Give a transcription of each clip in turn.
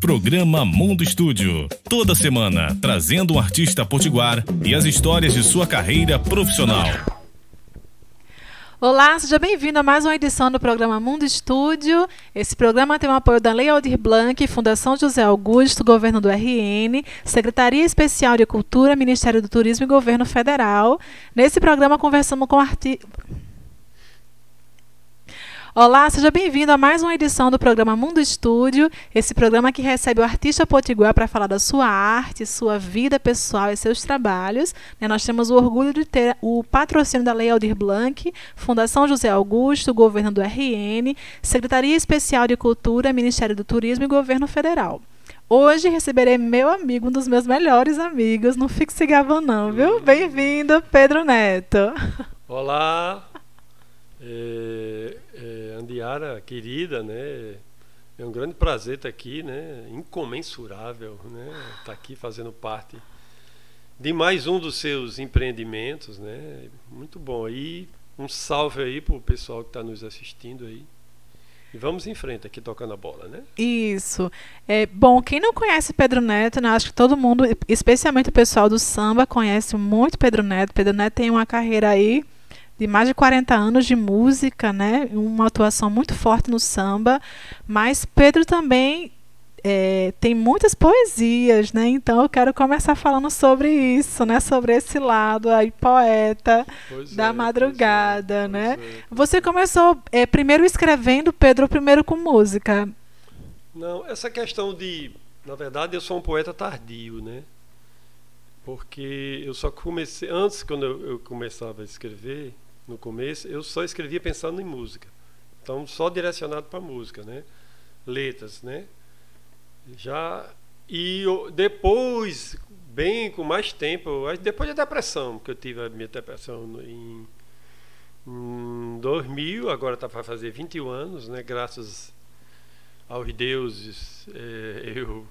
Programa Mundo Estúdio. Toda semana, trazendo um artista potiguar e as histórias de sua carreira profissional. Olá, seja bem-vindo a mais uma edição do programa Mundo Estúdio. Esse programa tem o apoio da Lei Aldir Blanc, Fundação José Augusto, Governo do RN, Secretaria Especial de Cultura, Ministério do Turismo e Governo Federal. Nesse programa conversamos com artistas. Olá, seja bem-vindo a mais uma edição do programa Mundo Estúdio, esse programa que recebe o artista potiguar para falar da sua arte, sua vida pessoal e seus trabalhos. Né, nós temos o orgulho de ter o patrocínio da Lei Aldir Blanc, Fundação José Augusto, Governo do RN, Secretaria Especial de Cultura, Ministério do Turismo e Governo Federal. Hoje receberei meu amigo, um dos meus melhores amigos, não fique se gabando não, viu? Bem-vindo, Pedro Neto. Olá, é, é, Andiara, querida, né? É um grande prazer estar aqui, né? Incomensurável, né? Estar aqui fazendo parte de mais um dos seus empreendimentos, né? Muito bom. E um salve aí para o pessoal que está nos assistindo aí. E vamos em frente aqui tocando a bola, né? Isso. É, bom, quem não conhece Pedro Neto, né, acho que todo mundo, especialmente o pessoal do samba, conhece muito Pedro Neto. Pedro Neto tem uma carreira aí de mais de 40 anos de música, né? Uma atuação muito forte no samba, mas Pedro também é, tem muitas poesias, né? Então eu quero começar falando sobre isso, né? Sobre esse lado aí poeta pois da é, madrugada, é, né? É, Você começou é, primeiro escrevendo, Pedro, primeiro com música. Não, essa questão de, na verdade, eu sou um poeta tardio, né? Porque eu só comecei antes quando eu, eu começava a escrever, no começo, eu só escrevia pensando em música. Então, só direcionado para música, né? Letras, né? Já e depois, bem com mais tempo, depois da depressão, que eu tive a minha depressão em, em 2000, agora está para fazer 21 anos, né? Graças aos deuses, é, eu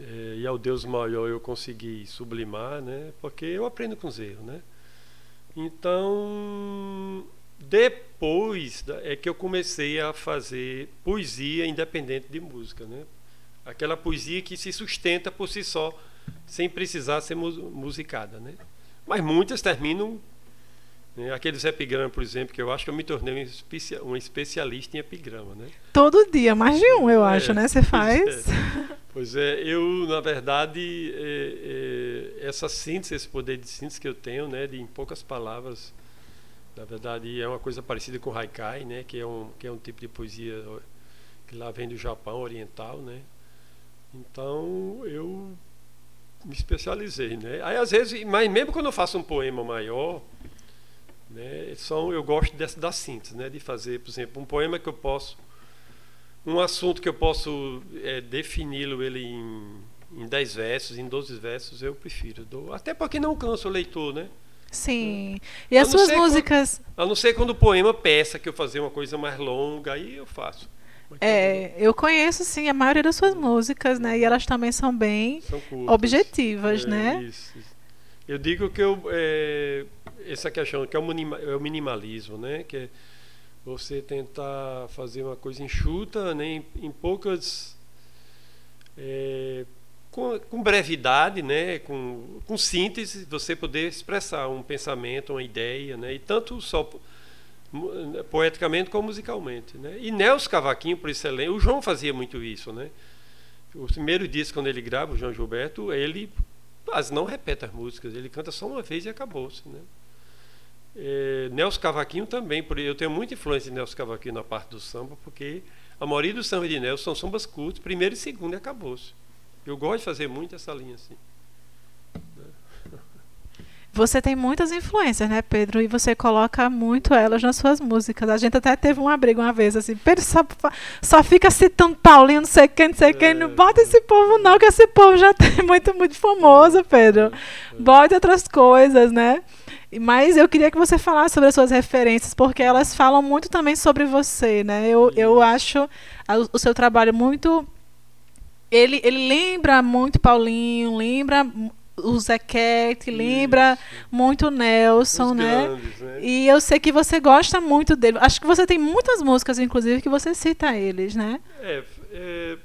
é, e ao Deus maior eu consegui sublimar, né? Porque eu aprendo com os erros, né? Então, depois é que eu comecei a fazer poesia independente de música, né? Aquela poesia que se sustenta por si só, sem precisar ser musicada, né? Mas muitas terminam né? Aqueles epigramas, por exemplo, que eu acho que eu me tornei um, especia um especialista em epigrama, né? Todo dia, mais de um, eu é, acho, né? Você faz. É. Pois é, eu, na verdade, é, é, essa síntese, esse poder de síntese que eu tenho, né, de em poucas palavras, na verdade, é uma coisa parecida com o haikai, né, que é um, que é um tipo de poesia que lá vem do Japão oriental, né. Então, eu me especializei, né. Aí, às vezes, mas mesmo quando eu faço um poema maior, né, são, eu gosto dessa, da síntese, né, de fazer, por exemplo, um poema que eu posso um assunto que eu posso é, defini-lo ele em, em 10 versos, em 12 versos, eu prefiro. Dou, até porque não cansa o leitor, né? Sim. E as suas músicas. Quando, a não ser quando o poema peça que eu fazer uma coisa mais longa, aí eu faço. É, eu conheço sim a maioria das suas músicas, né? E elas também são bem são objetivas, é, né? Isso. Eu digo que eu, é, essa questão que é o, é minimalismo, né? Que é, você tentar fazer uma coisa enxuta, né, em, em poucas. É, com, com, brevidade, né, com, com síntese, você poder expressar um pensamento, uma ideia, né, e tanto só poeticamente como musicalmente. Né. E Nelson Cavaquinho, por excelência, o João fazia muito isso. Né. O primeiro disco, quando ele grava, o João Gilberto, ele quase não repete as músicas, ele canta só uma vez e acabou-se. Né. É, Nelson Cavaquinho também, eu tenho muita influência de Nelson Cavaquinho na parte do samba, porque a maioria dos sambas de Nelson são sambas curtos, primeiro e segundo e acabou-se. Eu gosto de fazer muito essa linha assim. Você tem muitas influências, né, Pedro? E você coloca muito elas nas suas músicas. A gente até teve uma briga uma vez, assim, Pedro só, só fica citando Paulinho, não sei quem, não sei quem. Não bota esse povo, não, que esse povo já tem muito, muito famoso, Pedro. Bota outras coisas, né? Mas eu queria que você falasse sobre as suas referências, porque elas falam muito também sobre você, né? Eu, eu acho o seu trabalho muito. Ele, ele lembra muito Paulinho, lembra o Zequete, lembra muito Nelson, né? Grandes, né? E eu sei que você gosta muito dele. Acho que você tem muitas músicas, inclusive, que você cita eles, né? É, é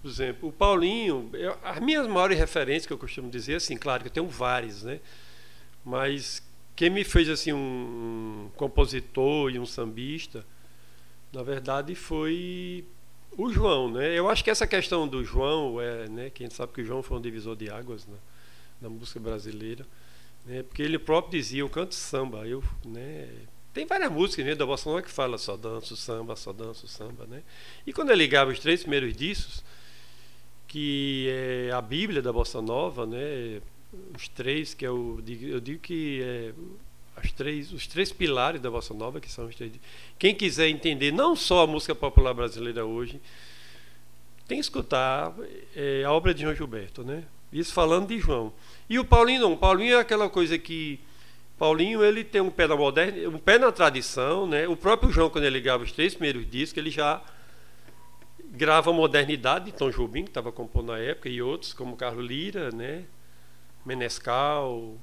por exemplo, o Paulinho, eu, as minhas maiores referências que eu costumo dizer, assim, claro que eu tenho várias, né? Mas quem me fez assim um, compositor e um sambista, na verdade foi o João, né? Eu acho que essa questão do João é, né? Quem sabe que o João foi um divisor de águas né? na música brasileira, né? Porque ele próprio dizia, eu canto samba, eu, né? Tem várias músicas né, da Bossa Nova que fala só danço samba, só danço samba, né? E quando ele ligava os três primeiros discos, que é a Bíblia da Bossa Nova, né? Os três que eu digo, eu digo que é as três, os três pilares da Bossa Nova, que são os três. Quem quiser entender não só a música popular brasileira hoje, tem que escutar é, a obra de João Gilberto, né? Isso falando de João. E o Paulinho não. O Paulinho é aquela coisa que Paulinho ele tem um pé na moderna, um pé na tradição, né? O próprio João quando ele grava os três primeiros discos, ele já grava a modernidade de Tom Jobim, que estava compondo na época, e outros como Carlos Lira, né? Menescal,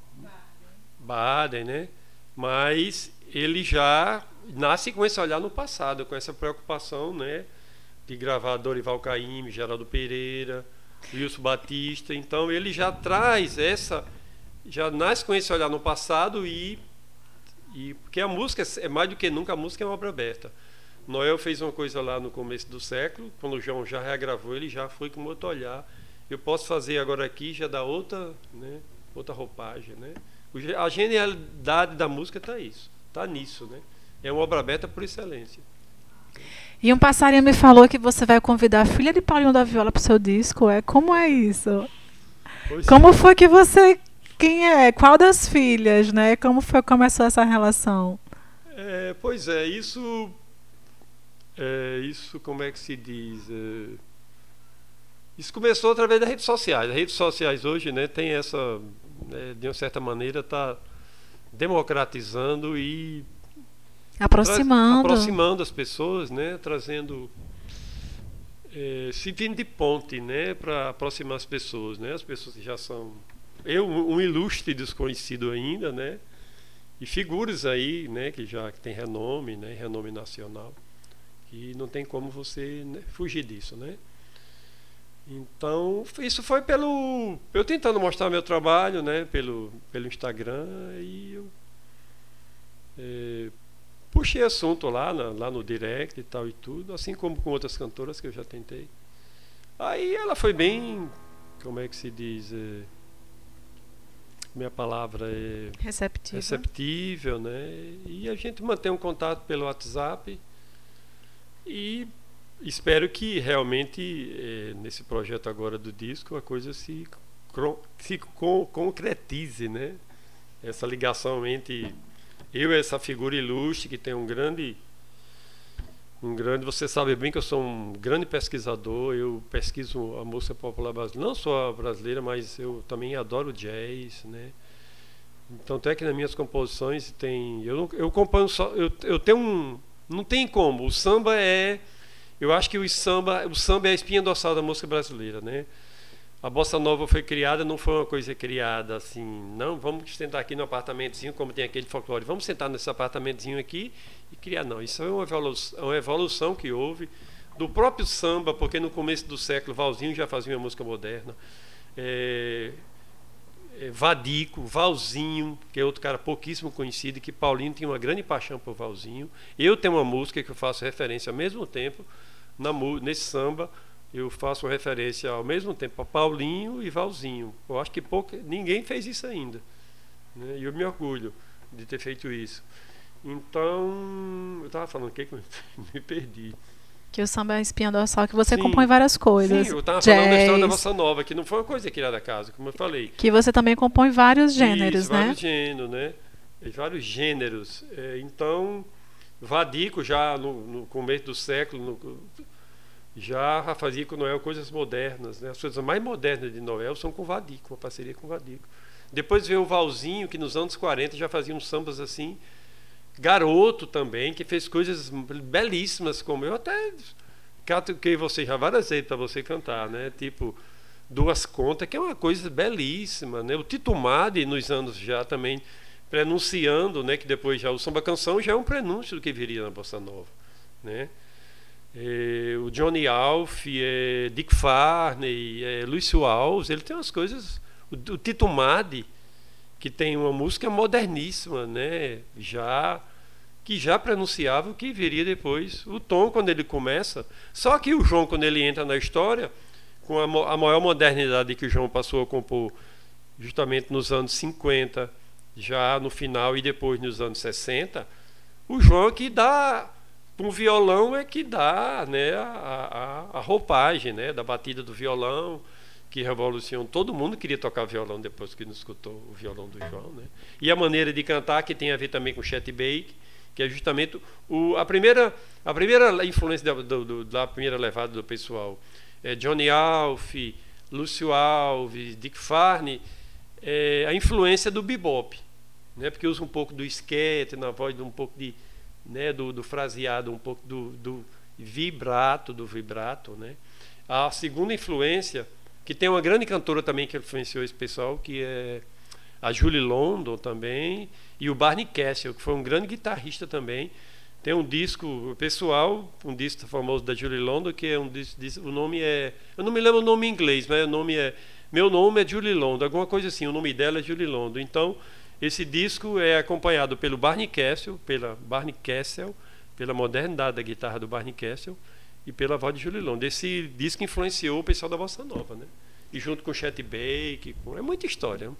Baden, né? Mas ele já nasce com esse olhar no passado, com essa preocupação, né? De gravar Dorival Caymmi, Geraldo Pereira, Wilson Batista. Então ele já traz essa, já nasce com esse olhar no passado e, e porque a música é mais do que nunca a música é uma obra aberta. Noel fez uma coisa lá no começo do século, quando o João já regravou, ele já foi com outro olhar. Eu posso fazer agora aqui já dá outra, né, outra roupagem, né? A genialidade da música está isso, está nisso, né? É uma obra aberta por excelência. E um passarinho me falou que você vai convidar a filha de Paulinho da Viola para o seu disco. É como é isso? Pois como é. foi que você quem é? Qual das filhas, né? Como foi começou essa relação? É, pois é, isso é, isso como é que se diz? É, isso começou através das redes sociais. As redes sociais hoje, né, tem essa né, de uma certa maneira, está democratizando e aproximando, aproximando as pessoas, né, trazendo é, servindo de ponte, né, para aproximar as pessoas, né, as pessoas que já são eu um ilustre desconhecido ainda, né, e figuras aí, né, que já tem renome, né, renome nacional, que não tem como você né, fugir disso, né. Então, isso foi pelo. Eu tentando mostrar meu trabalho, né? Pelo, pelo Instagram e eu. É, puxei assunto lá, na, lá no direct e tal e tudo, assim como com outras cantoras que eu já tentei. Aí ela foi bem. Como é que se diz? É, minha palavra é. Receptiva. Receptível, né? E a gente mantém um contato pelo WhatsApp. E espero que realmente eh, nesse projeto agora do disco a coisa se, se con concretize, né? Essa ligação entre eu e essa figura ilustre que tem um grande um grande, você sabe bem que eu sou um grande pesquisador, eu pesquiso a música popular brasileira, não só a brasileira, mas eu também adoro jazz, né? Então até que nas minhas composições tem, eu eu componho só, eu, eu tenho um, não tem como, o samba é eu acho que o samba, o samba é a espinha dorsal da música brasileira, né? A bossa nova foi criada, não foi uma coisa criada assim, não, vamos sentar aqui no apartamentozinho, como tem aquele folclore, vamos sentar nesse apartamentozinho aqui e criar, não. Isso é uma evolução, é uma evolução que houve do próprio samba, porque no começo do século Valzinho já fazia uma música moderna. É, é, Vadico, Valzinho, que é outro cara pouquíssimo conhecido, que Paulinho tinha uma grande paixão por Valzinho. Eu tenho uma música que eu faço referência ao mesmo tempo na, nesse samba, eu faço referência ao mesmo tempo a Paulinho e Valzinho. Eu acho que pouca, ninguém fez isso ainda. Né? E eu me orgulho de ter feito isso. Então, eu estava falando o que me perdi. Que o samba é espinha dorsal, que você sim, compõe várias coisas. Sim, eu estava falando da história da Bossa Nova, que não foi uma coisa criada a casa, como eu falei. Que você também compõe vários gêneros, Isso, né? Vários gêneros, né? Vários gêneros. É, então, Vadico já no, no começo do século no, já fazia com Noel coisas modernas, né? As coisas mais modernas de Noel são com Vadico, uma parceria com Vadico. Depois veio o Valzinho, que nos anos 40 já fazia uns sambas assim. Garoto também, que fez coisas belíssimas, como eu até catuquei você já várias vezes para você cantar, né? Tipo, Duas Contas, que é uma coisa belíssima, né? O Tito Madi, nos anos já também prenunciando, né, que depois já o samba canção já é um prenúncio do que viria na bossa nova, né? é, o Johnny Alf, é, Dick Farney, é, Luiz Alves, ele tem umas coisas. O, o Tito Madi, que tem uma música moderníssima, né? Já que já pronunciava o que viria depois. O Tom, quando ele começa. Só que o João, quando ele entra na história, com a, a maior modernidade que o João passou a compor justamente nos anos 50, já no final e depois nos anos 60, o João é que dá um violão é que dá né, a, a, a, roupagem né, da batida do violão, que revolucionou. Todo mundo queria tocar violão depois que nos escutou o violão do João. Né? E a maneira de cantar, que tem a ver também com Chet Baker, que é justamente o, a, primeira, a primeira influência da, do, da primeira levada do pessoal. É Johnny Alf, Lúcio Alves, Dick Farney, é a influência do bebop, né? porque usa um pouco do esquete na voz, um pouco de né, do, do fraseado, um pouco do, do vibrato, do vibrato. Né? A segunda influência, que tem uma grande cantora também que influenciou esse pessoal, que é a Julie London também, e o Barney Kessel, que foi um grande guitarrista também. Tem um disco pessoal, um disco famoso da Julie London, que é um disco, o nome é, eu não me lembro o nome em inglês, mas o nome é, meu nome é Julie London, alguma coisa assim, o nome dela é Julie London. Então, esse disco é acompanhado pelo Barney Kessel, pela Barney Kessel, pela modernidade da guitarra do Barney Kessel e pela voz de Julie London. Esse disco influenciou o pessoal da bossa nova, né? E junto com Chet Baker, com... é muita história.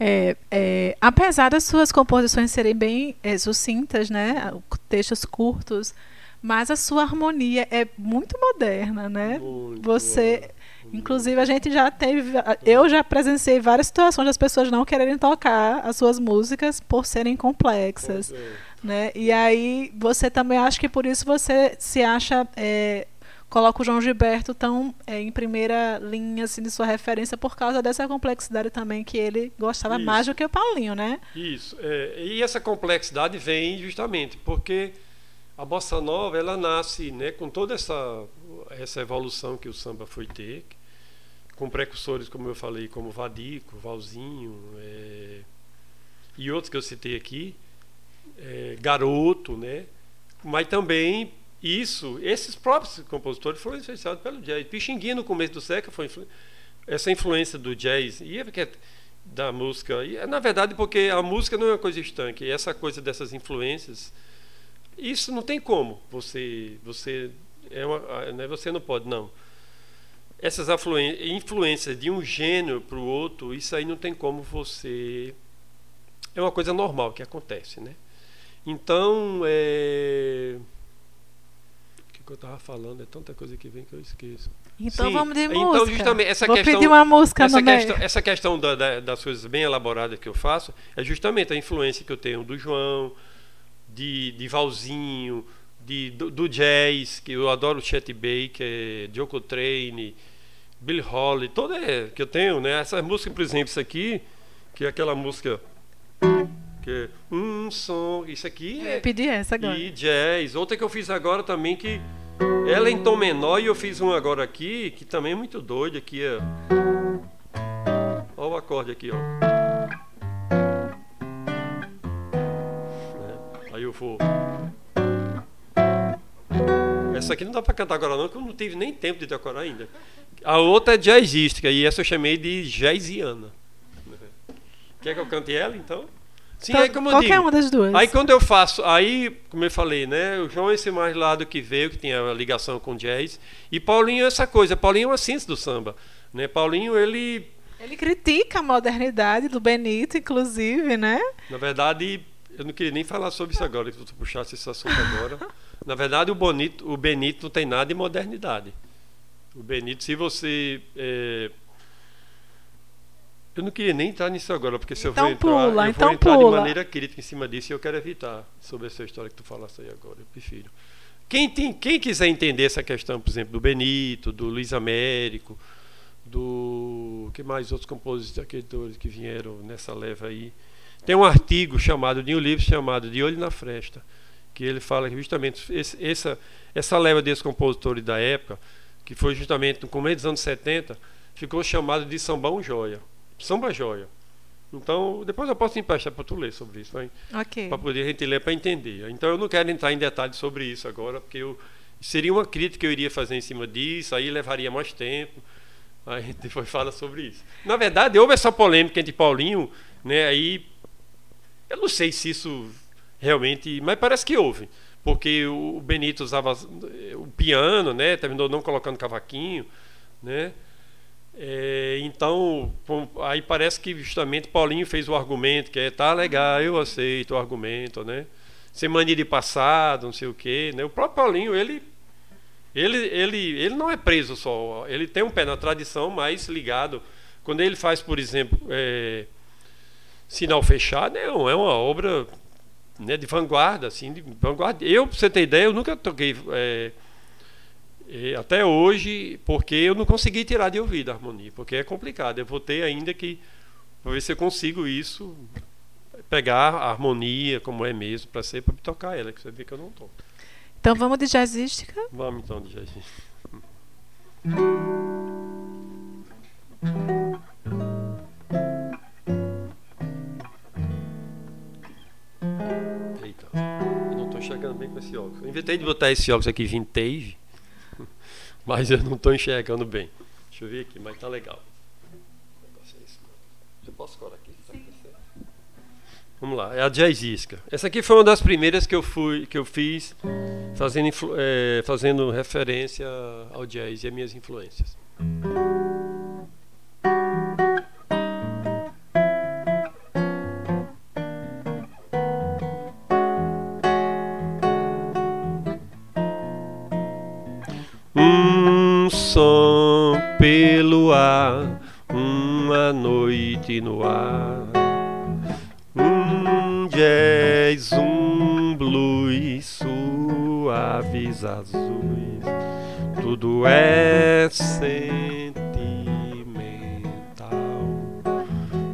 É, é, apesar das suas composições serem bem é, sucintas, né, textos curtos, mas a sua harmonia é muito moderna, né? Muito Você Inclusive, a gente já teve. Eu já presenciei várias situações das pessoas não quererem tocar as suas músicas por serem complexas. É. Né? E aí, você também acha que por isso você se acha. É, coloca o João Gilberto tão é, em primeira linha assim, de sua referência por causa dessa complexidade também que ele gostava isso. mais do que o Paulinho, né? Isso. É, e essa complexidade vem justamente porque a bossa nova ela nasce né, com toda essa, essa evolução que o samba foi ter, com precursores, como eu falei, como Vadico, Valzinho é, e outros que eu citei aqui, é, Garoto, né? Mas também isso, esses próprios compositores foram influenciados pelo jazz. Pixinguinha no começo do século foi influ... essa influência do jazz e é da música. E, na verdade, porque a música não é uma coisa estanque, essa coisa dessas influências, isso não tem como. Você, você é uma, né, você não pode não essas influências de um gênero para o outro, isso aí não tem como você. É uma coisa normal que acontece, né? Então, é... o que eu estava falando? É tanta coisa que vem que eu esqueço. Então Sim, vamos de então, música. Então, justamente, essa Vou questão, pedir uma música essa questão, meio. Essa questão da, da, das coisas bem elaboradas que eu faço é justamente a influência que eu tenho do João, de, de Valzinho, de, do, do, jazz, que eu adoro Chet Baker, Joe Coltrane, Billy Holly, toda é, que eu tenho, né? Essa música, por exemplo, isso aqui, que é aquela música que é um som, isso aqui é. Eu pedi essa agora. E jazz. Outra que eu fiz agora também que ela é em tom menor e eu fiz um agora aqui que também é muito doido aqui é. Olha o acorde aqui, ó. É, aí eu vou essa aqui não dá para cantar agora não, porque eu não tive nem tempo de decorar ainda. A outra é jazzística, e essa eu chamei de jazziana. Quer que eu cante ela, então? Sim, então, aí como qualquer digo, uma das duas. Aí quando eu faço, aí, como eu falei, né? O João é esse mais lado que veio, que tinha a ligação com jazz. E Paulinho é essa coisa. Paulinho é uma ciência do samba. Né? Paulinho, ele. Ele critica a modernidade do Benito, inclusive, né? Na verdade, eu não queria nem falar sobre isso agora, que tu puxasse esse assunto agora. Na verdade, o, Bonito, o Benito não tem nada de modernidade. O Benito, se você. É... Eu não queria nem entrar nisso agora, porque se então eu vou entrar, pula, eu então vou entrar pula. de maneira crítica em cima disso e eu quero evitar sobre essa história que tu falaste aí agora. Eu prefiro. Quem, tem, quem quiser entender essa questão, por exemplo, do Benito, do Luiz Américo, do. que mais outros compositores que vieram nessa leva aí. Tem um artigo chamado, de um livro chamado De Olho na Fresta, que ele fala que justamente esse, essa, essa leva desses compositores da época que foi justamente no começo dos anos 70, ficou chamado de Sambão Joia. Samba Joia. Então, depois eu posso emprestar para tu ler sobre isso, okay. para poder a gente ler para entender. Então, eu não quero entrar em detalhes sobre isso agora, porque eu, Seria uma crítica que eu iria fazer em cima disso, aí levaria mais tempo. Aí depois fala sobre isso. Na verdade, houve essa polêmica entre Paulinho, né? Aí eu não sei se isso realmente, mas parece que houve, porque o Benito usava o piano, né? Terminou não colocando cavaquinho, né? É, então, aí parece que justamente Paulinho fez o argumento que é tá legal, eu aceito o argumento, né? Sem mania de passado, não sei o quê, né? O próprio Paulinho, ele ele, ele, ele não é preso só, ele tem um pé na tradição, mas ligado. Quando ele faz, por exemplo, é, Sinal Fechado, é, é uma obra né, de vanguarda, assim, de vanguarda. Eu, para você ter ideia, eu nunca toquei é, é, até hoje, porque eu não consegui tirar de ouvido a harmonia, porque é complicado. Eu vou ter ainda que para ver se eu consigo isso, pegar a harmonia como é mesmo, para ser para tocar ela, que você vê que eu não toco. Então vamos de jazzística? Vamos então de jazzística. enxergando bem com esse óculos. Eu inventei de botar esse óculos aqui vintage, mas eu não estou enxergando bem. Deixa eu ver aqui, mas tá legal. Eu posso colar aqui? Vamos lá, é a jazzística. Essa aqui foi uma das primeiras que eu fui, que eu fiz, fazendo, é, fazendo referência ao jazz e às minhas influências. Uma noite no ar. Jazz, um blues, suaves azuis, tudo é sentimental,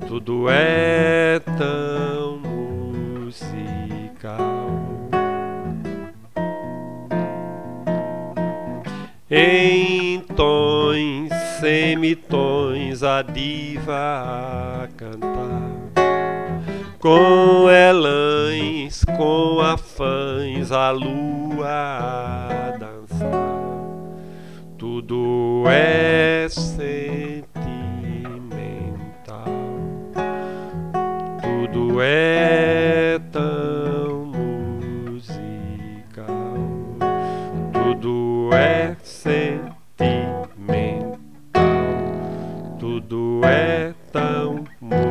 tudo é tão musical. Em semitons, a diva a cantar. Com elãs, com afãs, a lua a dançar. Tudo é sentimental, tudo é tão musical, tudo é sentimental, é tão musical.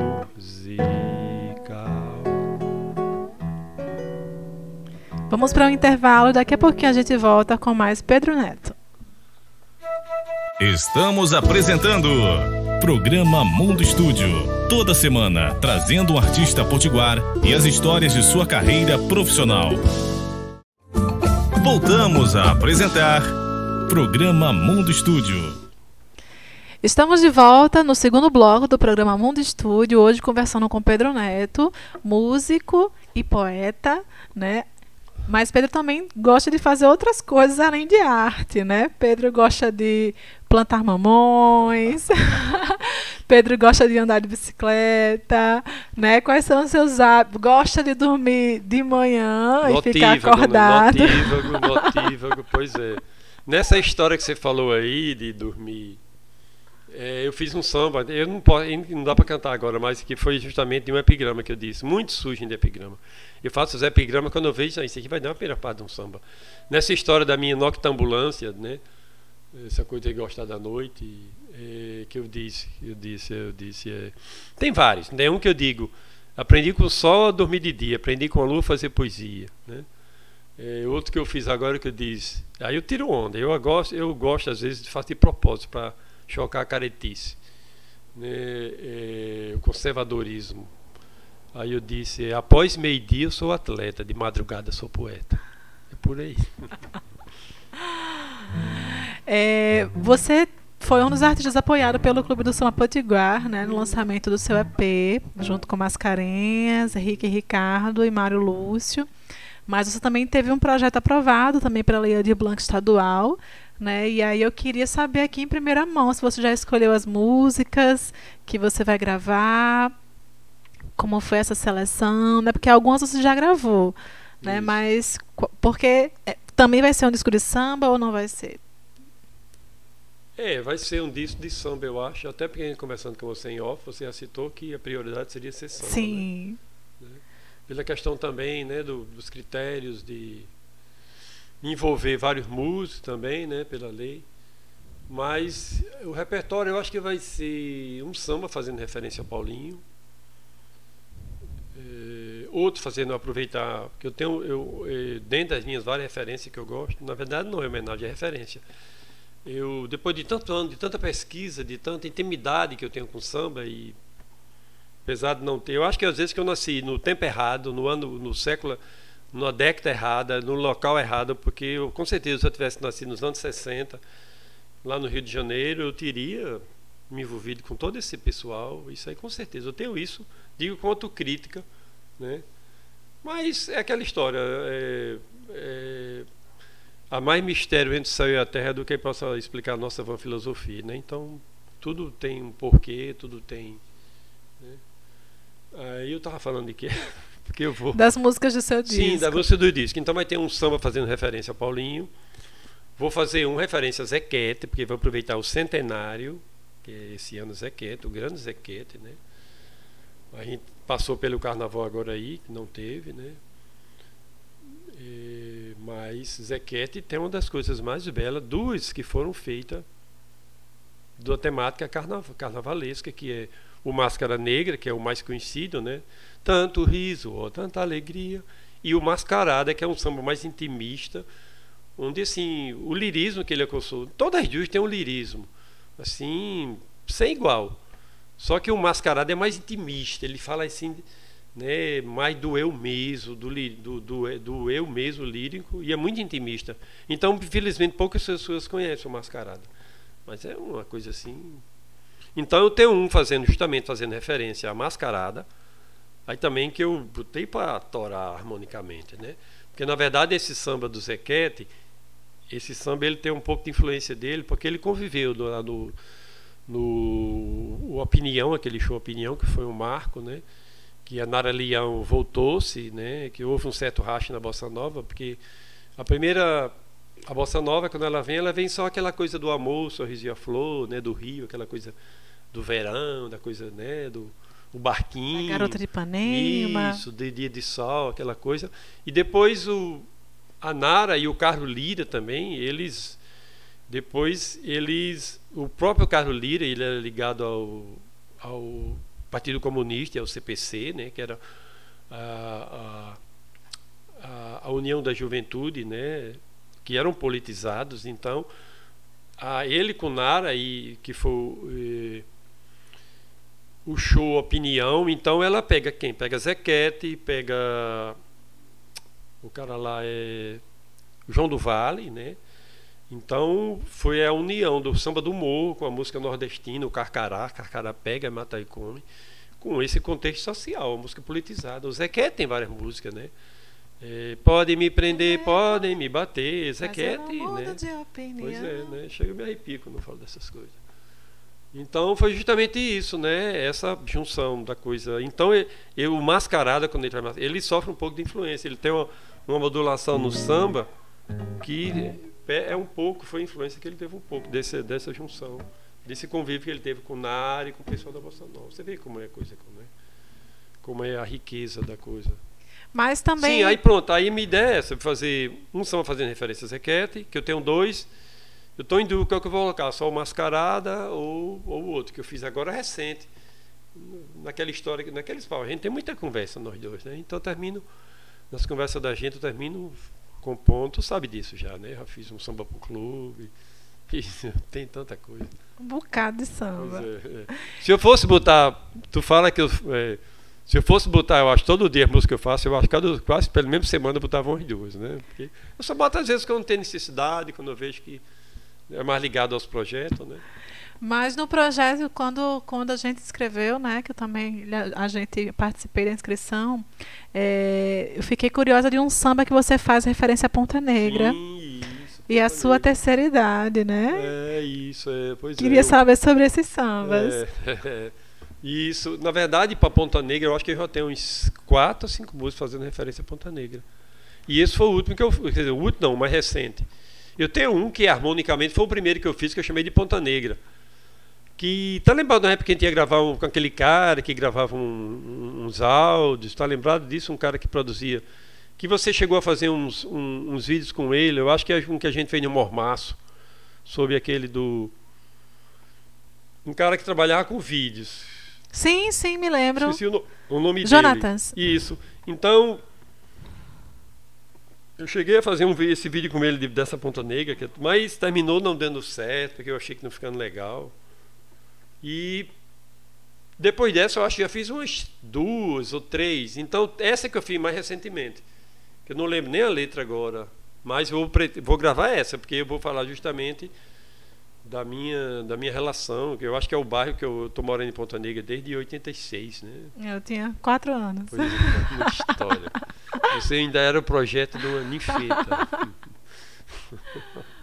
Vamos para um intervalo, daqui a pouquinho a gente volta com mais Pedro Neto. Estamos apresentando Programa Mundo Estúdio. Toda semana, trazendo um artista potiguar e as histórias de sua carreira profissional. Voltamos a apresentar Programa Mundo Estúdio. Estamos de volta no segundo bloco do programa Mundo Estúdio, hoje conversando com Pedro Neto, músico e poeta, né? Mas Pedro também gosta de fazer outras coisas além de arte, né? Pedro gosta de plantar mamões. Pedro gosta de andar de bicicleta, né? Quais são os seus hábitos? Gosta de dormir de manhã notívago, e ficar acordado. Notívago, notívago, pois é. Nessa história que você falou aí de dormir é, eu fiz um samba, eu não, posso, não dá para cantar agora, mas que foi justamente de um epigrama que eu disse, muito sujo de epigrama. Eu faço os epigramas quando eu vejo, ah, isso aqui vai dar uma pirapada de um samba. Nessa história da minha noctambulância, né, essa coisa de gostar da noite, é, que eu disse, eu disse, eu disse, é, tem vários, tem um que eu digo, aprendi com o sol a dormir de dia, aprendi com a lua a fazer poesia, né. É, outro que eu fiz agora que eu disse, aí eu tiro onda, eu gosto, eu gosto às vezes de fazer de propósito para chocar a caretice, né, é, o conservadorismo. Aí eu disse: após meio-dia eu sou atleta, de madrugada sou poeta. É por aí. é, você foi um dos artistas apoiado pelo Clube do Samba Potiguar, né, no lançamento do seu EP, junto com Mascarenhas, Henrique Ricardo e Mário Lúcio. Mas você também teve um projeto aprovado também pela Lei de Blanc estadual, né? E aí eu queria saber aqui em primeira mão se você já escolheu as músicas que você vai gravar, como foi essa seleção, né? Porque algumas você já gravou, né? Mas porque é, também vai ser um disco de samba ou não vai ser? É, vai ser um disco de samba, eu acho. Até porque conversando com você em off, você já citou que a prioridade seria ser samba. Né? Sim. Né? Pela questão também né, do, dos critérios de envolver vários músicos também, né, pela lei. Mas o repertório eu acho que vai ser um samba fazendo referência ao Paulinho, é, outro fazendo aproveitar, que eu tenho eu, é, dentro das minhas várias referências que eu gosto, na verdade não é homenagem, é referência. Eu depois de tanto ano, de tanta pesquisa, de tanta intimidade que eu tenho com samba e apesar de não ter, eu acho que às vezes que eu nasci no tempo errado, no ano, no século, numa década errada, no local errado, porque eu com certeza se eu tivesse nascido nos anos 60 lá no Rio de Janeiro, eu teria me envolvido com todo esse pessoal, isso aí com certeza. Eu tenho isso, digo com autocrítica, né? Mas é aquela história, é, é, há mais mistério entre o céu e a terra do que possa explicar a nossa vã filosofia, né? Então, tudo tem um porquê, tudo tem... Né? Aí eu estava falando de quê? Porque eu vou... Das músicas do seu disco. Sim, da música do disco. Então vai ter um samba fazendo referência a Paulinho, Vou fazer um referência a Zequete, porque vou aproveitar o centenário, que é esse ano Zequete, o grande Zequete, né? A gente passou pelo carnaval agora aí, que não teve, né? E, mas Zequete tem uma das coisas mais belas, duas que foram feitas da temática carnaval, carnavalesca, que é o Máscara Negra, que é o mais conhecido, né? Tanto riso, ou tanta alegria, e o Mascarada, que é um samba mais intimista, onde assim o lirismo que ele alcançou, todas as duas têm um lirismo, assim sem igual. Só que o Mascarado é mais intimista, ele fala assim, né, mais do eu mesmo, do, do, do, do eu mesmo lírico, e é muito intimista. Então, infelizmente, poucas pessoas conhecem o Mascarado. Mas é uma coisa assim. Então eu tenho um fazendo justamente fazendo referência à mascarada, aí também que eu botei para torar harmonicamente, né? Porque na verdade esse samba do Zequete, esse samba ele tem um pouco de influência dele, porque ele conviveu no, no, no Opinião, aquele show Opinião, que foi um marco, né? Que a Nara Leão voltou-se, né? Que houve um certo racha na Bossa Nova, porque a primeira a bossa nova quando ela vem ela vem só aquela coisa do amor sorriso e a flor né do rio aquela coisa do verão da coisa né do o barquinho. A garota de Ipanema. Isso de dia de sol aquela coisa. E depois o a Nara e o Carlos Lira também, eles depois eles o próprio Carlos Lira, ele era ligado ao, ao Partido Comunista, ao CPC, né, que era a, a, a União da Juventude, né, que eram politizados, então a ele com Nara e que foi eh, o show Opinião, então ela pega quem? Pega Zequete, pega o cara lá é João do Vale, né? Então foi a união do samba do morro com a música nordestina, o carcará, carcará pega, mata e come, com esse contexto social, a música politizada. O Zequete tem várias músicas, né? É, podem me prender, é, podem me bater, Zequete, né? De opinião. Pois é, né? Chega a me arrepio quando eu falo dessas coisas. Então foi justamente isso, né? Essa junção da coisa. Então eu, o mascarada quando ele vai, ele sofre um pouco de influência. Ele tem uma, uma modulação no samba que é um pouco, foi influência que ele teve um pouco desse, dessa junção, desse convívio que ele teve com o Nari com o pessoal da Bossa Nova. Você vê como é a coisa, como é, como é a riqueza da coisa. Mas também. Sim, aí pronto, aí minha ideia é essa, fazer um samba fazendo referência a Zequete, que eu tenho dois. Eu estou em dúvida qual que eu vou colocar, só o Mascarada ou, o outro, que eu fiz agora recente. Naquela história, naqueles pau. A gente tem muita conversa, nós dois, né? Então eu termino nas conversas da gente eu termino com ponto, sabe disso já, né? Já fiz um samba pro clube. tem tanta coisa. Um bocado de samba. É, é. Se eu fosse botar, tu fala que eu, é, se eu fosse botar, eu acho todo dia a música que eu faço, eu acho que quase pela mesma semana eu botava umas duas, né? Porque eu só boto às vezes quando tem necessidade, quando eu vejo que é mais ligado aos projetos, né? Mas no projeto, quando, quando a gente escreveu, né, que eu também a gente participei da inscrição, é, eu fiquei curiosa de um samba que você faz referência a Ponta Negra. Sim, isso, e a sua Negra. terceira idade, né? É, isso, é. Pois Queria é, saber sobre esses sambas. É, é, isso, na verdade, para Ponta Negra, eu acho que eu já tenho uns quatro ou cinco músicas fazendo referência a Ponta Negra. E esse foi o último que eu quer dizer, o último não, o mais recente. Eu tenho um que harmonicamente foi o primeiro que eu fiz, que eu chamei de Ponta Negra. Que tá lembrado na época que a gente ia gravar um, com aquele cara que gravava um, uns áudios, tá lembrado disso? Um cara que produzia. Que você chegou a fazer uns, uns vídeos com ele, eu acho que é um que a gente fez no Mormaço, sobre aquele do. Um cara que trabalhava com vídeos. Sim, sim, me lembro. Esqueci o, no, o nome Jonatas. dele. Isso. Então, eu cheguei a fazer um, esse vídeo com ele de, dessa ponta negra, que, mas terminou não dando certo, porque eu achei que não ficando legal. E depois dessa eu acho que já fiz umas duas ou três. Então, essa que eu fiz mais recentemente. Que eu não lembro nem a letra agora. Mas vou, vou gravar essa, porque eu vou falar justamente da minha, da minha relação, que eu acho que é o bairro que eu estou morando em Ponta Negra desde 86, né? Eu tinha quatro anos. Pois é, muita história. Você ainda era o projeto uma ninfeta.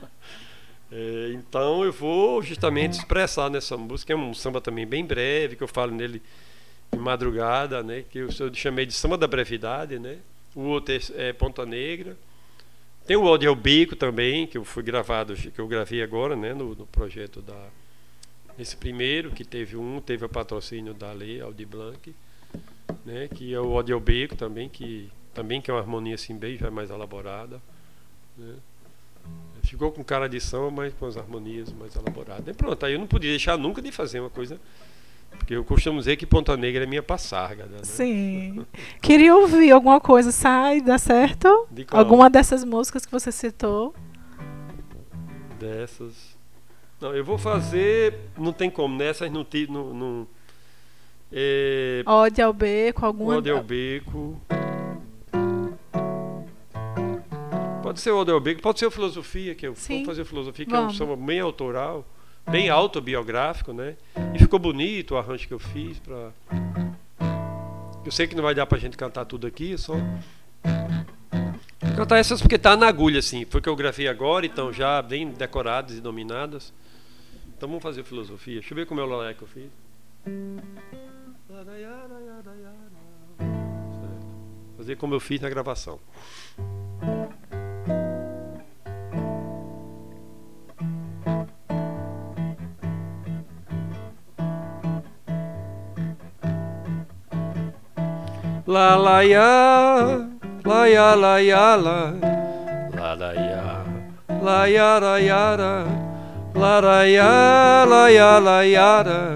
É, então eu vou justamente expressar nessa música, é um samba também bem breve, que eu falo nele de madrugada, né? Que eu, chamei de samba da brevidade, né? O outro é, é Ponta Negra. Tem o Audio Bico também, que eu fui gravado, que eu gravei agora, né, no, no projeto da esse primeiro, que teve um, teve o patrocínio da Lei Audi Blanc, né, que é o Audio Bico também, que também que é uma harmonia assim bem já mais elaborada, né. Ficou com cara de samba, mas com as harmonias mais elaboradas. E pronto, aí eu não podia deixar nunca de fazer uma coisa porque eu costumo dizer que Ponta Negra é minha passarga. Né? Sim. Queria ouvir alguma coisa, sai, dá certo? De alguma dessas músicas que você citou? Dessas. Não, eu vou fazer. Não tem como, nessas não. não, não é, Ode ao beco, alguma. Ode ao beco. Pode ser Ode ao beco, pode ser o filosofia, que eu Sim. vou fazer filosofia, que Vamos. é um samba bem autoral bem autobiográfico, né? E ficou bonito o arranjo que eu fiz para Eu sei que não vai dar pra gente cantar tudo aqui, é só Vou cantar essas porque tá na agulha assim, foi que eu gravei agora, então já bem decoradas e dominadas. Então vamos fazer filosofia. Deixa eu ver como é o lolé que eu fiz. Certo. Fazer como eu fiz na gravação. La la ya, la ya la ya la, la la ya, la ya la ya la, la la ya, la ya la ya la,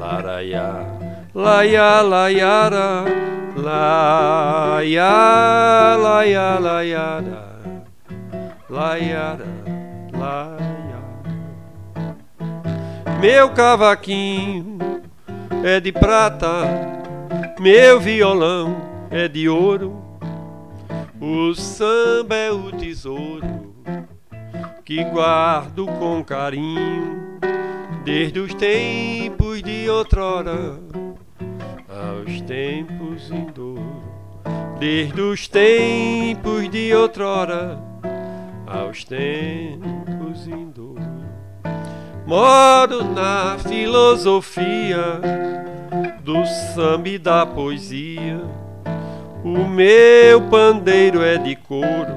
la la ya, la ya la ya la, la ya, la ya la ya la, la ya la ya. Meu cavaquinho é de prata meu violão é de ouro, o samba é o tesouro que guardo com carinho desde os tempos de outrora aos tempos vindouro, desde os tempos de outrora aos tempos vindouro. Moro na filosofia do samba e da poesia. O meu pandeiro é de couro,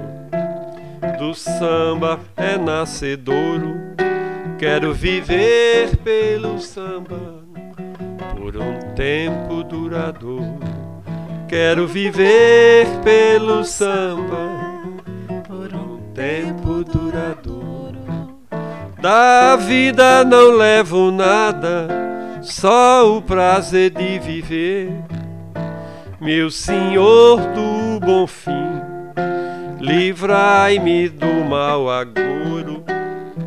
do samba é nascedouro. Quero viver pelo samba por um tempo duradouro. Quero viver pelo samba por um tempo duradouro. Da vida não levo nada só o prazer de viver, meu Senhor do bom fim, livrai-me do mal agouro,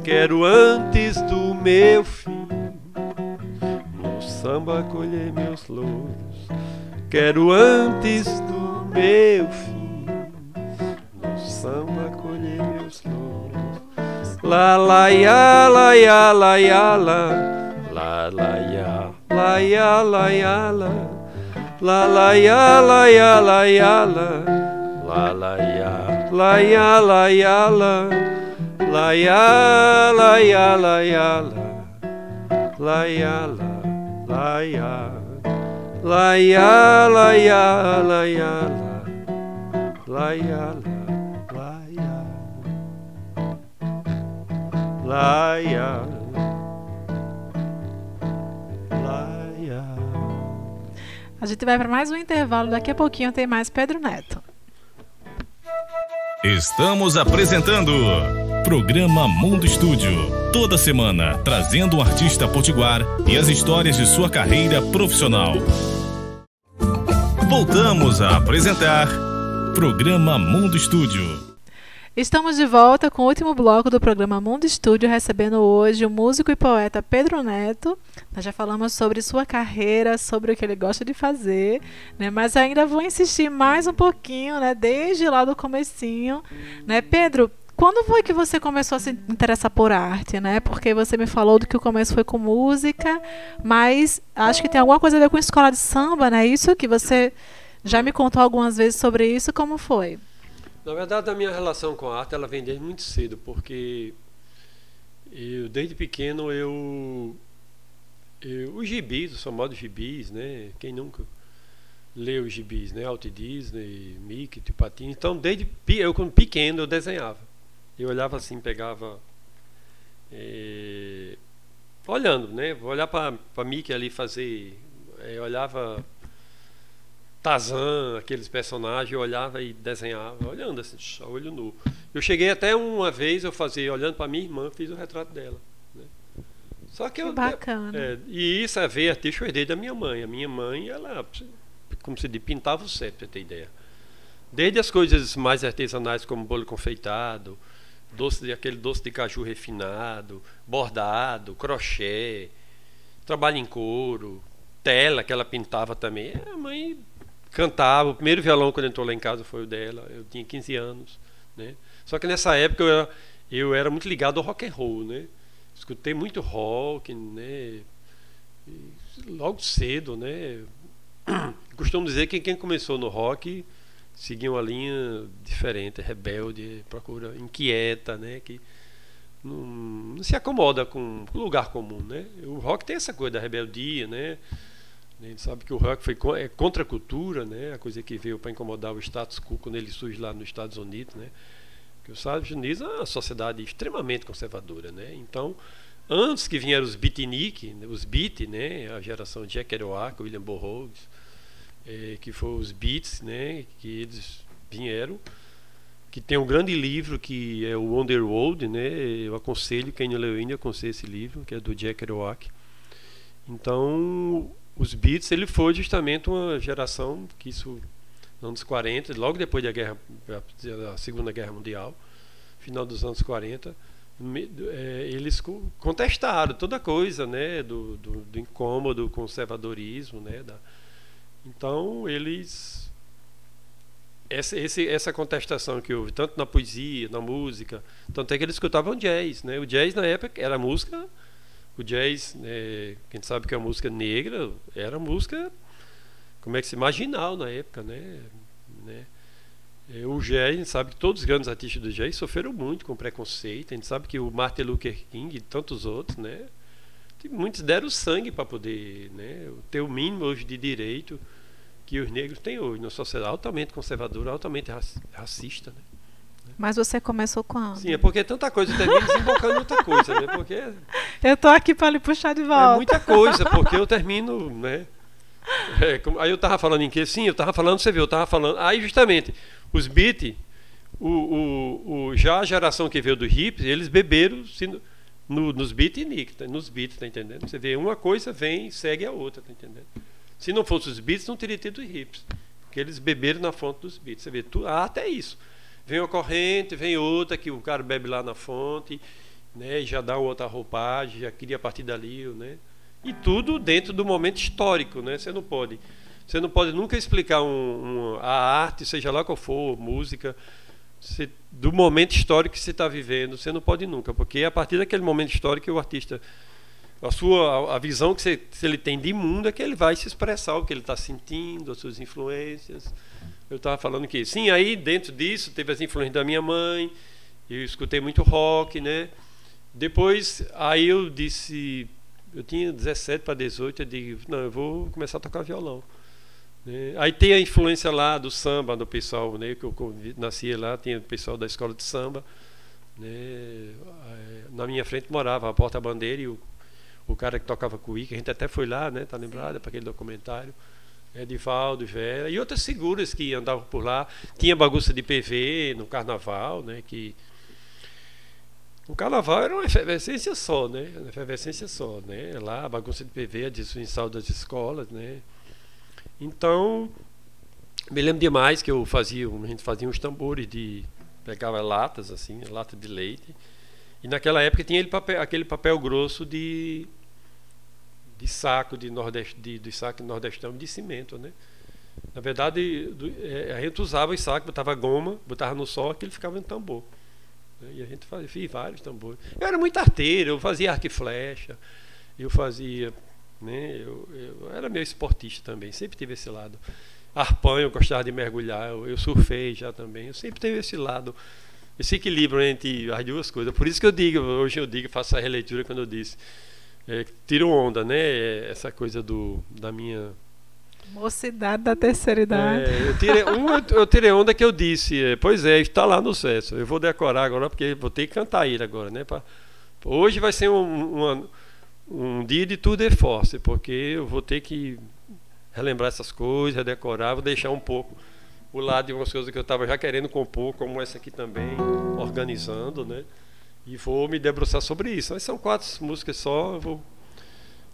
quero antes do meu fim, no samba colher meus louros, quero antes do meu fim, no samba colher meus louros, la la ya la ya la ya la la la ya la ya la ya la la la ya la ya la ya la la la ya la ya la ya la la ya la ya la ya la la ya la la ya la ya la ya la ya la la ya la La ya. A gente vai para mais um intervalo. Daqui a pouquinho tem mais Pedro Neto. Estamos apresentando Programa Mundo Estúdio. Toda semana, trazendo um artista potiguar e as histórias de sua carreira profissional. Voltamos a apresentar Programa Mundo Estúdio. Estamos de volta com o último bloco do programa Mundo Estúdio, recebendo hoje o músico e poeta Pedro Neto. Nós já falamos sobre sua carreira, sobre o que ele gosta de fazer, né? Mas ainda vou insistir mais um pouquinho, né? Desde lá do comecinho, né? Pedro, quando foi que você começou a se interessar por arte, né? Porque você me falou do que o começo foi com música, mas acho que tem alguma coisa a ver com escola de samba, né? Isso que você já me contou algumas vezes sobre isso, como foi? Na verdade, a minha relação com a arte ela vem desde muito cedo, porque eu desde pequeno eu, eu os gibis, os famosos gibis, né? Quem nunca leu os gibis, né? Walt Disney, Mickey, Tio Patinho. Então, desde eu quando pequeno eu desenhava. Eu olhava assim, pegava é, olhando, né? Vou olhar para Mickey ali fazer, é, olhava Tarzan, aqueles personagens, eu olhava e desenhava, olhando assim, olho nu. Eu cheguei até uma vez, eu fazia, olhando para minha irmã, fiz o retrato dela. Né? Só que, que eu, bacana. É, e isso é ver artista, eu herdei da minha mãe. A minha mãe, ela, como se diz, pintava o céu, para ter ideia. Desde as coisas mais artesanais, como bolo confeitado, doce de, aquele doce de caju refinado, bordado, crochê, trabalho em couro, tela que ela pintava também. A mãe cantava. O primeiro violão quando entrou lá em casa foi o dela. Eu tinha 15 anos, né? Só que nessa época eu era, eu era muito ligado ao rock and roll, né? Escutei muito rock, né? E logo cedo, né? Costumo dizer que quem começou no rock seguia uma linha diferente, rebelde, procura inquieta, né? Que não, não se acomoda com o lugar comum, né? O rock tem essa coisa da rebeldia, né? A gente sabe que o rock foi é contra a cultura, né? A coisa que veio para incomodar o status quo quando ele surge lá nos Estados Unidos, né? Que os Estados Unidos é uma sociedade extremamente conservadora, né? Então, antes que vieram os beatnik, os beat, né? A geração Jack Kerouac, William Burroughs, é, que foram os beats, né? Que eles vieram que tem um grande livro que é o Underworld, né? Eu aconselho quem não leu ainda aconselho esse livro, que é do Jack Kerouac. Então, os Beats ele foi justamente uma geração que isso nos anos 40, logo depois da guerra da Segunda Guerra Mundial, final dos anos 40, é, eles contestaram toda coisa, né, do, do, do incômodo conservadorismo, né, da, então eles essa, essa contestação que houve tanto na poesia, na música, tanto é que eles escutavam jazz, né? O jazz na época era música o jazz, né, quem sabe que a música negra era música, como é que se marginal na época, né? né? É, o jazz, a gente sabe que todos os grandes artistas do jazz sofreram muito com preconceito. A gente sabe que o Martin Luther King e tantos outros, né? Muitos deram sangue para poder né, ter o mínimo hoje de direito que os negros têm hoje, numa sociedade altamente conservadora, altamente racista. Né? Mas você começou quando? Sim, é porque tanta coisa termina desembocando em outra coisa, né? Porque eu tô aqui para lhe puxar de volta. É muita coisa, porque eu termino, né? É, aí eu tava falando em que? Sim, eu tava falando, você viu, eu tava falando. Aí justamente, os beat, o, o, o, já a geração que veio do hip, eles beberam no, nos beat e nick, tá? nos beats, tá entendendo? Você vê, uma coisa vem e segue a outra, tá entendendo? Se não fosse os beats, não teria tido hips. Porque eles beberam na fonte dos beats. Você vê, tu, ah, até isso. Vem uma corrente, vem outra que o cara bebe lá na fonte, né, já dá outra roupagem, já cria a partir dali, né? E tudo dentro do momento histórico, né? Você não pode, você não pode nunca explicar um, um, a arte, seja lá qual for, música, você, do momento histórico que você está vivendo, você não pode nunca, porque a partir daquele momento histórico que o artista a sua a visão que você, ele tem de mundo é que ele vai se expressar o que ele está sentindo, as suas influências, eu estava falando que sim, aí dentro disso teve as influências da minha mãe, eu escutei muito rock, né? Depois, aí eu disse, eu tinha 17 para 18, eu digo, não, eu vou começar a tocar violão. Né? Aí tem a influência lá do samba, do pessoal, né? Que eu nasci lá, tinha o pessoal da escola de samba, Né? Na minha frente morava a porta-bandeira e o, o cara que tocava cuíca, a gente até foi lá, né? Tá lembrado para aquele documentário. Edivaldo, Vera e outras figuras que andavam por lá. Tinha bagunça de PV no carnaval, né? Que o carnaval era uma efervescência só, né? Uma efervescência só, né? Lá a bagunça de PV, a destruição das escolas, né? Então, me lembro demais que eu fazia, a gente fazia uns tambores de pegava latas assim, lata de leite. E naquela época tinha papel, aquele papel grosso de de saco de nordeste, de, de saco nordestão de cimento, né? Na verdade, do, é, a gente usava os sacos, botava goma, botava no sol, que ele ficava em tambor. Né? E a gente fazia, fiz vários tambores. Eu era muito arteiro, eu fazia arco e flecha, eu fazia, né? Eu, eu era meio esportista também, sempre tive esse lado. Arpanho, eu gostava de mergulhar, eu, eu surfei já também, eu sempre tive esse lado esse equilíbrio entre as duas coisas. Por isso que eu digo, hoje eu digo, faço essa releitura quando eu disse é, tiro onda, né? É, essa coisa do, da minha. Mocidade da terceira idade. É, eu, tirei, um, eu tirei onda que eu disse, é, pois é, está lá no sucesso. Eu vou decorar agora, porque vou ter que cantar ele agora, né? Pra, hoje vai ser um, uma, um dia de tudo é force, porque eu vou ter que relembrar essas coisas, decorar, vou deixar um pouco o lado de umas coisas que eu estava já querendo compor, como essa aqui também, organizando, né? E vou me debruçar sobre isso. Mas são quatro músicas só. Eu vou...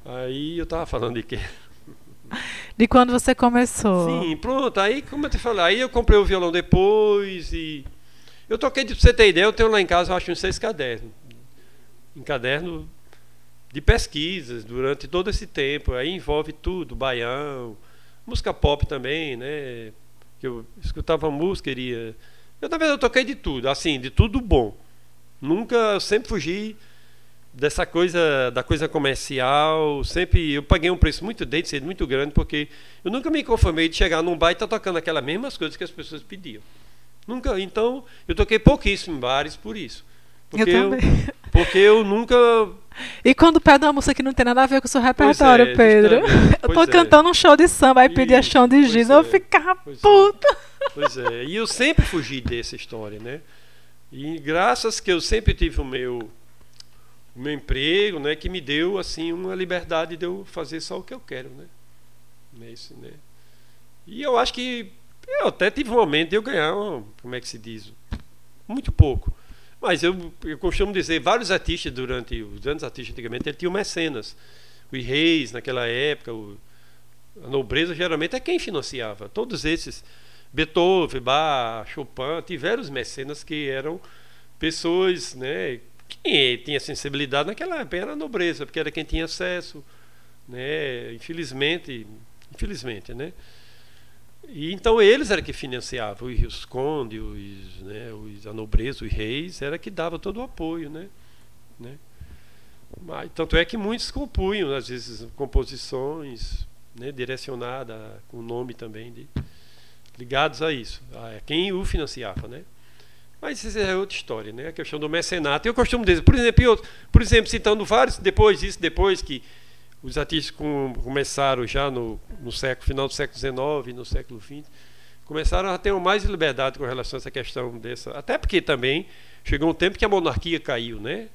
Aí eu tava falando de quê? De quando você começou? Sim, pronto. Aí, como eu te falei, aí eu comprei o violão depois e. Eu toquei, pra você ter ideia, eu tenho lá em casa, eu acho, uns seis cadernos. Em caderno de pesquisas durante todo esse tempo. Aí envolve tudo, baião, música pop também, né? Que eu escutava música, iria. Eu, na verdade, eu toquei de tudo, assim, de tudo bom. Nunca, eu sempre fugi dessa coisa, da coisa comercial. Sempre eu paguei um preço muito dente, muito grande, porque eu nunca me conformei de chegar num bar e estar tá tocando aquelas mesmas coisas que as pessoas pediam. Nunca. Então, eu toquei pouquíssimo em bares por isso. Porque eu. Eu, porque eu nunca. E quando pede uma música que não tem nada a ver com o seu repertório, é, Pedro? Eu tô é. cantando um show de samba, aí pedia chão de giz, eu é. ficava é. puta. Pois é, e eu sempre fugi dessa história, né? E graças que eu sempre tive o meu o meu emprego, né, que me deu assim uma liberdade de eu fazer só o que eu quero, né? Isso, né? E eu acho que eu até tive um momento de eu ganhar, como é que se diz, muito pouco. Mas eu, eu costumo dizer, vários artistas durante os grandes artistas antigamente, ele tinha mecenas. Os reis naquela época, o, a nobreza geralmente é quem financiava. Todos esses Beethoven, Bach, Chopin, tiveram os mecenas que eram pessoas, né, que tinha sensibilidade naquela época era a nobreza, porque era quem tinha acesso, né, infelizmente, infelizmente, né. E então eles eram que financiavam, os condes, os, né, os, a nobreza, os reis, era que dava todo o apoio, né, né. Mas, tanto é que muitos compunham, às vezes, composições né, direcionadas com o nome também de ligados a isso, a quem o financiava, né? Mas isso é outra história, né? A questão do mecenato. Eu costumo dizer, por exemplo, por exemplo, citando vários, depois disso, depois que os artistas com, começaram já no, no século, final do século XIX, no século XX, começaram a ter mais liberdade com relação a essa questão dessa. Até porque também chegou um tempo que a monarquia caiu, né?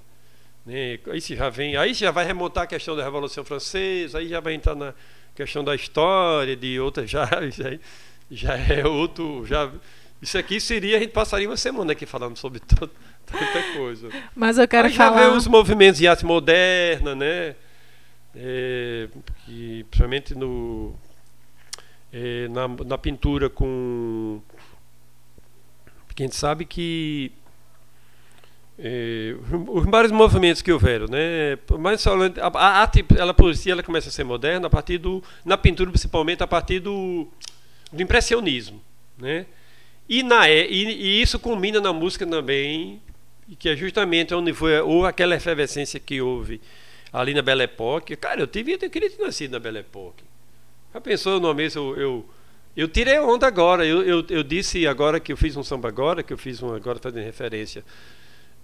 né? Aí já vem, aí já vai remontar a questão da Revolução Francesa, aí já vai entrar na questão da história, de outras já, já já é outro. Já, isso aqui seria, a gente passaria uma semana aqui falando sobre todo, tanta coisa. Mas eu quero Aí falar. Já vê os movimentos de arte moderna, né? É, que, principalmente no, é, na, na pintura com. Porque a gente sabe que é, os vários movimentos que houveram, né? Mas a arte, ela por si, ela começa a ser moderna a partir do, na pintura principalmente a partir do do impressionismo, né? E, na, e, e, isso combina na música também, que é justamente onde foi ou aquela efervescência que houve ali na Belle Époque. Cara, eu, tive, eu queria ter nascido na Belle Époque. Já pensou no mês eu, eu, eu tirei onda agora. Eu, eu, eu, disse agora que eu fiz um samba agora, que eu fiz um agora fazendo referência.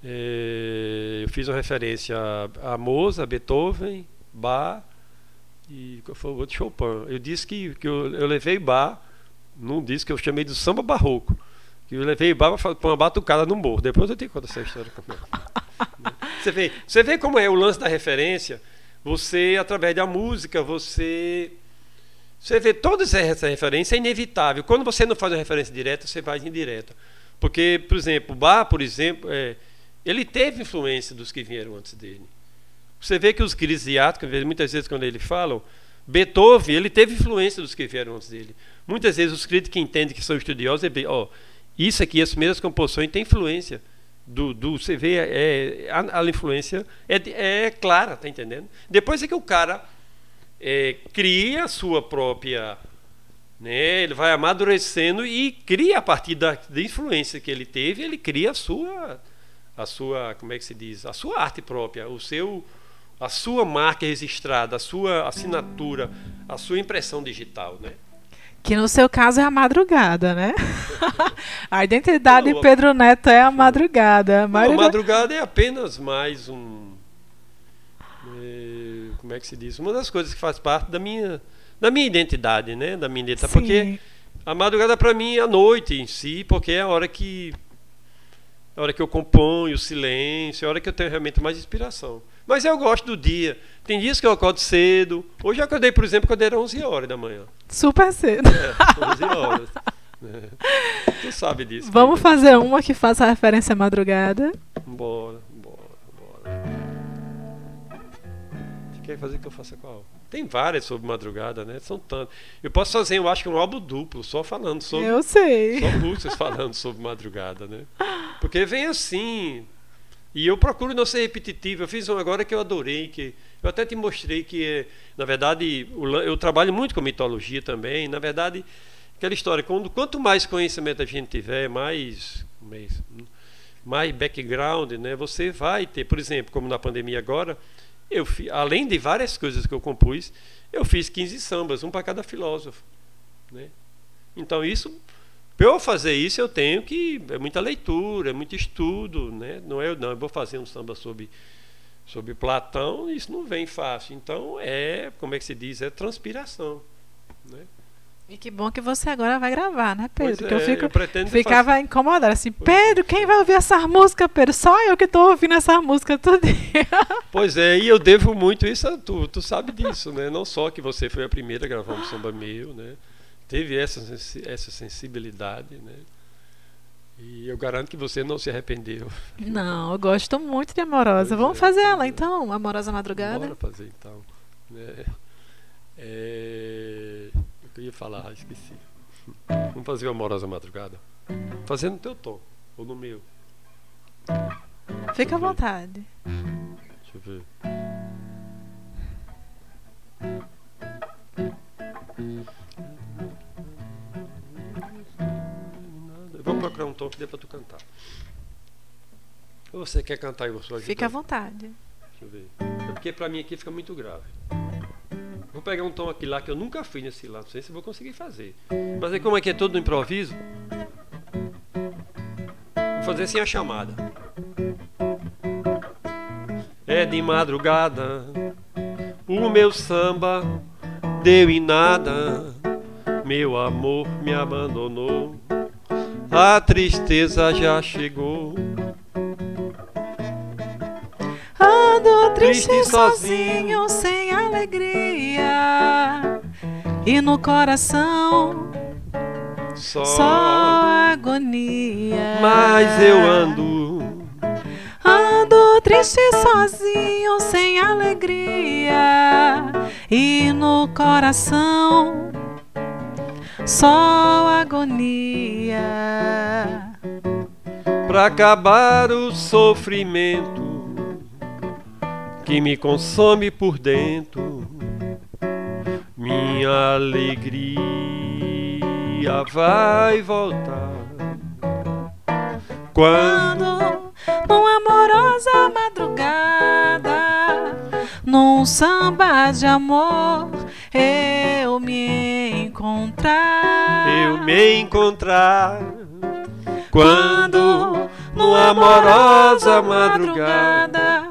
É, eu fiz uma referência a, a Mozart, Beethoven, Bach e qual foi o outro Chopin. Eu disse que, que eu, eu levei Bach num disco que eu chamei de samba barroco. Que eu levei Baba para uma batucada no morro. Depois eu te conto essa história. você, vê, você vê como é o lance da referência. Você, através da música, você. Você vê toda essa referência, é inevitável. Quando você não faz uma referência direta, você faz indireta. Porque, por exemplo, o Bach, por exemplo, é, ele teve influência dos que vieram antes dele. Você vê que os crisiáticos, muitas vezes quando ele falam, Beethoven, ele teve influência dos que vieram antes dele. Muitas vezes os críticos que entendem que são estudiosos, é, ó, isso aqui, as primeiras composições têm influência do, do você vê, é, a, a influência é, é clara, tá entendendo? Depois é que o cara é, cria a sua própria, né, ele vai amadurecendo e cria a partir da, da influência que ele teve, ele cria a sua, a sua, como é que se diz, a sua arte própria, o seu a sua marca registrada, a sua assinatura, a sua impressão digital, né? Que no seu caso é a madrugada, né? a identidade de Pedro Neto é a madrugada. A, não, a madrugada é apenas mais um. É, como é que se diz? Uma das coisas que faz parte da minha, da minha identidade, né? Da minha identidade. Sim. Porque a madrugada para mim é a noite em si, porque é a hora que. É a hora que eu componho, o silêncio, é a hora que eu tenho realmente mais inspiração. Mas eu gosto do dia. Tem dias que eu acordo cedo. Hoje eu acordei, por exemplo, quando era 11 horas da manhã. Super cedo. É, 11 horas. É. Tu sabe disso. Vamos fazer uma que faça referência à madrugada? Bora, bora, bora. Você quer fazer que eu faça qual? Tem várias sobre madrugada, né? São tantas. Eu posso fazer, eu acho que um álbum duplo, só falando sobre. Eu sei. Só músicas falando sobre madrugada, né? Porque vem assim, e eu procuro não ser repetitivo. Eu fiz um agora que eu adorei, que eu até te mostrei que, na verdade, eu trabalho muito com mitologia também. Na verdade, aquela história, quando, quanto mais conhecimento a gente tiver, mais, mais, mais background, né, você vai ter, por exemplo, como na pandemia agora, eu além de várias coisas que eu compus, eu fiz 15 sambas, um para cada filósofo. Né? Então isso para eu fazer isso, eu tenho que. É muita leitura, é muito estudo. Né? Não é, não, eu vou fazer um samba sobre, sobre Platão, isso não vem fácil. Então, é, como é que se diz? É transpiração. Né? E que bom que você agora vai gravar, né, Pedro? Pois que é, eu fico, eu ficava fazer... incomodada, assim, Pedro, quem vai ouvir essa música, Pedro? Só eu que estou ouvindo essa música todo dia. Pois é, e eu devo muito isso a tu, tu sabe disso, né? Não só que você foi a primeira a gravar um samba meu, né? teve essa, essa sensibilidade, né? E eu garanto que você não se arrependeu. Não, eu gosto muito de Amorosa. Pois Vamos é, fazer ela é. então, Amorosa Madrugada? Bora fazer então. É, é, eu queria falar, esqueci. Vamos fazer Amorosa Madrugada? Fazendo no teu tom, ou no meu. Fica à vontade. Deixa eu ver. Vamos procurar um tom que dê pra tu cantar. Ou você quer cantar e eu sou Fica à vontade. Deixa eu ver. É porque pra mim aqui fica muito grave. Vou pegar um tom aqui lá que eu nunca fiz nesse lá. Não sei se vou conseguir fazer. Mas aí como é que é todo no improviso? Vou fazer assim a chamada. É de madrugada. O meu samba deu em nada. Meu amor me abandonou a tristeza já chegou. Ando triste, triste sozinho, sem alegria, e no coração só, só agonia. Mas eu ando, ando triste sozinho, sem alegria, e no coração só agonia. Pra acabar o sofrimento que me consome por dentro, minha alegria vai voltar. Quando, numa amorosa madrugada, num samba de amor, eu me encontrar. Eu me encontrar. Quando, numa amorosa madrugada,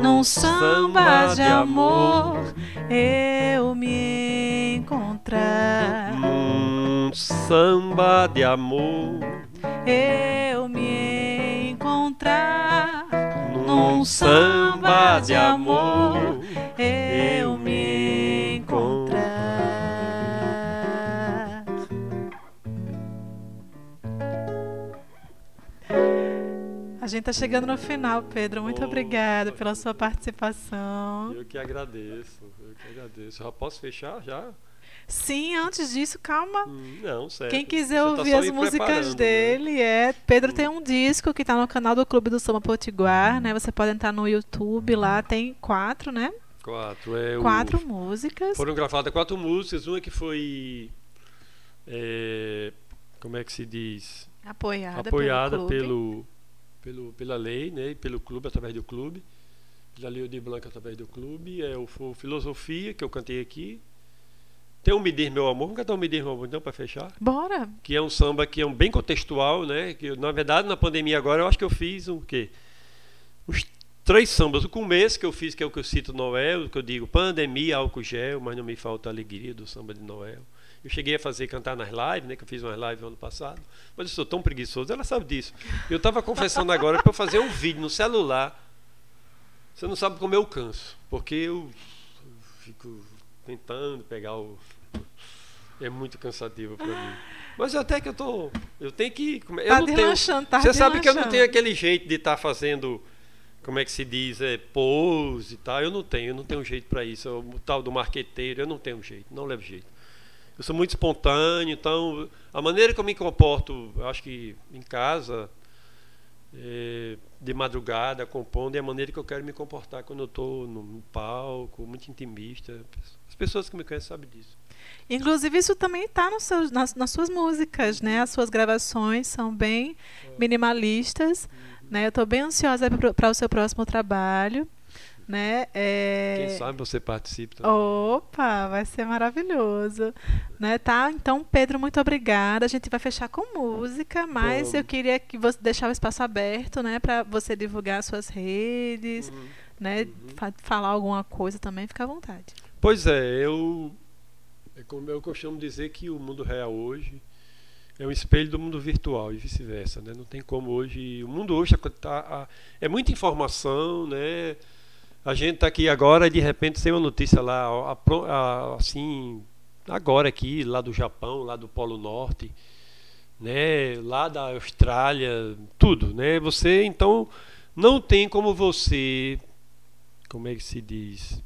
num samba de amor, eu me encontrar. Num samba de amor eu me encontrar Num samba de amor, eu me A gente tá chegando no final, Pedro. Muito Oh, obrigada tá. pela sua participação. Eu que agradeço, eu que agradeço. Já posso fechar já? Sim, antes disso, calma. Hum, Não, certo. Quem quiser Você tá ouvir só as músicas né? dele é. Pedro tem um disco que tá no canal do Clube do Samba Potiguar, né? Você pode entrar no YouTube lá, tem quatro, né? Quatro, é o- Quatro músicas. Foram gravadas quatro músicas, uma que foi. é, como é que se diz? Apoiada, Apoiada pelo, pelo, pelo, pela lei, né? Pelo clube, através do clube. Pela Lei de Blanca, através do clube. É o foi Filosofia, que eu cantei aqui. Tem o Me Diz Meu Amor. Vamos cantar o Me Diz Meu Amor, então, para fechar? Bora! Que é um samba que é um bem contextual, né? Que, eu, na verdade, na pandemia agora, eu acho que eu fiz um quê? Os três sambas. O começo que eu fiz, que é o que eu cito Noel, que eu digo pandemia, álcool gel, mas não me falta a alegria do samba de Noel. Eu cheguei a fazer cantar nas lives, né? Que eu fiz umas lives ano passado. Mas eu sou tão preguiçoso, ela sabe disso. Eu estava confessando agora para eu fazer um vídeo no celular. Você não sabe como eu canso. Porque eu fico tentando pegar o. É muito cansativo para mim. Mas até que eu tô. Eu tenho que. Eu Tá não tenho, tá Você sabe que eu não tenho aquele jeito de estar fazendo. Como é que se diz? É, pose e tal. Eu não tenho, eu não tenho jeito para isso. O tal do marqueteiro, eu não tenho jeito, não levo jeito. Eu sou muito espontâneo, então a maneira que eu me comporto, acho que em casa, é, de madrugada, compondo, é a maneira que eu quero me comportar quando eu estou no palco, muito intimista. As pessoas que me conhecem sabem disso. Inclusive, isso também está nas, nas suas músicas, né? As suas gravações são bem minimalistas. Né? Eu estou bem ansiosa para o seu próximo trabalho. Né? É... Quem sabe você participe também. Opa, vai ser maravilhoso. Né, tá? Então, Pedro, muito obrigada. A gente vai fechar com música, mas Vamos. eu queria que você deixar o espaço aberto, né, para você divulgar suas redes, Uhum. né, fa- falar alguma coisa também, fica à vontade. Pois é, eu. É como eu costumo dizer que o mundo real hoje é um espelho do mundo virtual e vice-versa. Né? Não tem como hoje. O mundo hoje tá- é muita informação, né? A gente está aqui agora e de repente tem uma notícia lá, a- a- assim, agora aqui, lá do Japão, lá do Polo Norte, né? Lá da Austrália, tudo, né? Você então não tem como você, como é que se diz?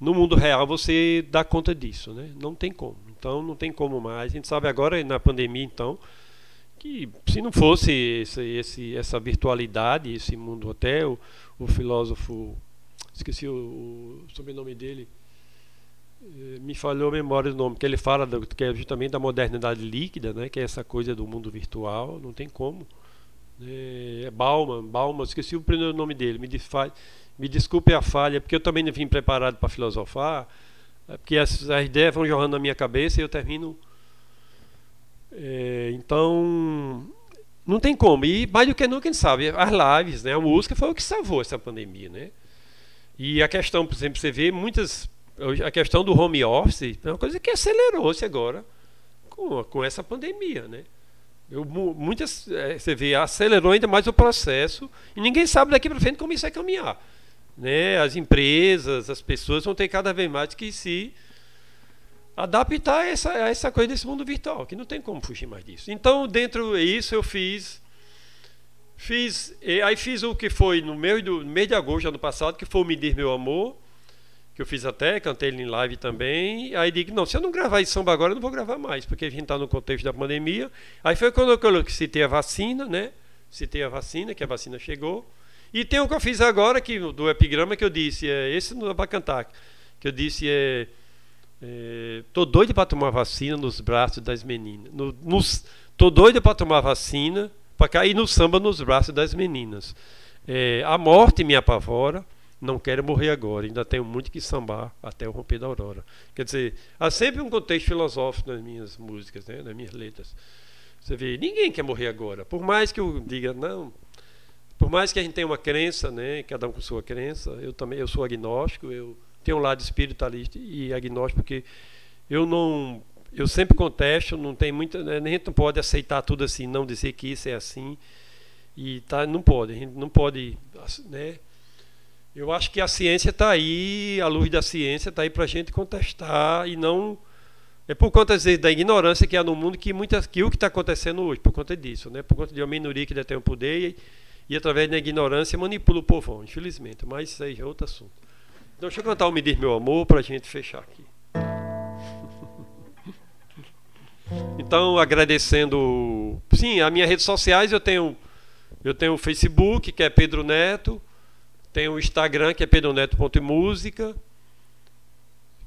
no mundo real você dá conta disso, né? Não tem como. Então não tem como mais. A gente sabe agora na pandemia então que se não fosse esse, esse, essa virtualidade, esse mundo até o, o filósofo esqueci o, o sobrenome dele eh, me falhou a memória do nome que ele fala do, que é justamente da modernidade líquida, né? Que é essa coisa do mundo virtual. Não tem como. É, é Bauman, Bauman, esqueci o primeiro nome dele. Me me desculpe a falha, porque eu também não vim preparado para filosofar, é porque as, as ideias vão jorrando na minha cabeça e eu termino. É, então, não tem como. E mais do que nunca, gente sabe, as lives, né, a música foi o que salvou essa pandemia. Né? E a questão, por exemplo, você vê muitas. A questão do home office é uma coisa que acelerou-se agora com, com essa pandemia. Né? Eu, mu- muitas, eh, você vê, acelerou ainda mais o processo e ninguém sabe daqui para frente como isso vai caminhar. Né? As empresas, as pessoas vão ter cada vez mais que se adaptar a essa, a essa coisa desse mundo virtual, que não tem como fugir mais disso. Então, dentro disso, eu fiz. Fiz, aí fiz o que foi no mês, do, no mês de agosto ano passado, que foi o Me Diz Meu Amor, que eu fiz até, cantei ele em live também. Aí digo, não, se eu não gravar esse samba agora, eu não vou gravar mais, porque a gente está no contexto da pandemia. Aí foi quando eu citei a vacina, né? Citei a vacina, que a vacina chegou. E tem o que eu fiz agora, que, do epigrama, que eu disse, é, esse não dá para cantar, que eu disse é. é tô doido para tomar vacina nos braços das meninas. No, nos, tô doido para tomar vacina, para cair no samba nos braços das meninas. É, a morte me apavora, não quero morrer agora, ainda tenho muito que sambar até o romper da aurora. Quer dizer, há sempre um contexto filosófico nas minhas músicas, né, nas minhas letras. Você vê, ninguém quer morrer agora. Por mais que eu diga, não, por mais que a gente tenha uma crença, né, cada um com sua crença, eu também eu sou agnóstico, eu tenho um lado espiritualista e agnóstico porque eu não eu sempre contesto, não tem muita, né, a gente não pode aceitar tudo assim, não dizer que isso é assim e tá, não pode, a gente não pode, né? Eu acho que a ciência está aí, a luz da ciência está aí para a gente contestar e não é por conta vezes, da ignorância que há no mundo que muitas que o que está acontecendo hoje, por conta disso, né? Por conta de uma minoria que detém o poder e, e através da ignorância manipula o povão, infelizmente. Mas isso aí é outro assunto. Então deixa eu cantar o Me Diz Meu Amor para a gente fechar aqui. Então, agradecendo. Sim, as minhas redes sociais eu tenho. Eu tenho o Facebook, que é Pedro Neto. Tenho o Instagram, que é pedroneto.música.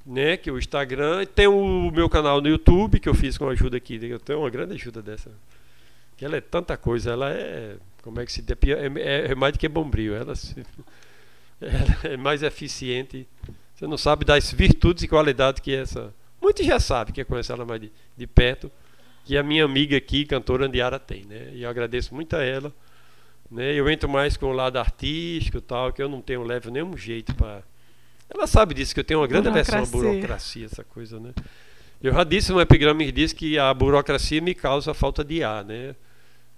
Né, que é o Instagram. Tem o meu canal no YouTube, que eu fiz com a ajuda aqui. Eu tenho uma grande ajuda dessa. Que ela é tanta coisa, ela é. Como é que se diz? É, é, é mais do que bombril. Ela, se, ela é mais eficiente. Você não sabe das virtudes e qualidades que essa Muitos já sabem, quem conhece ela mais de, de perto, que a minha amiga aqui, cantora Andiara, tem, né? E eu agradeço muito a ela. Né? Eu entro mais com o lado artístico tal, que eu não tenho levo nenhum jeito para. Ela sabe disso, que eu tenho uma grande aversão à burocracia, essa coisa, né? Eu já disse no epigrama que diz que a burocracia me causa falta de ar, né?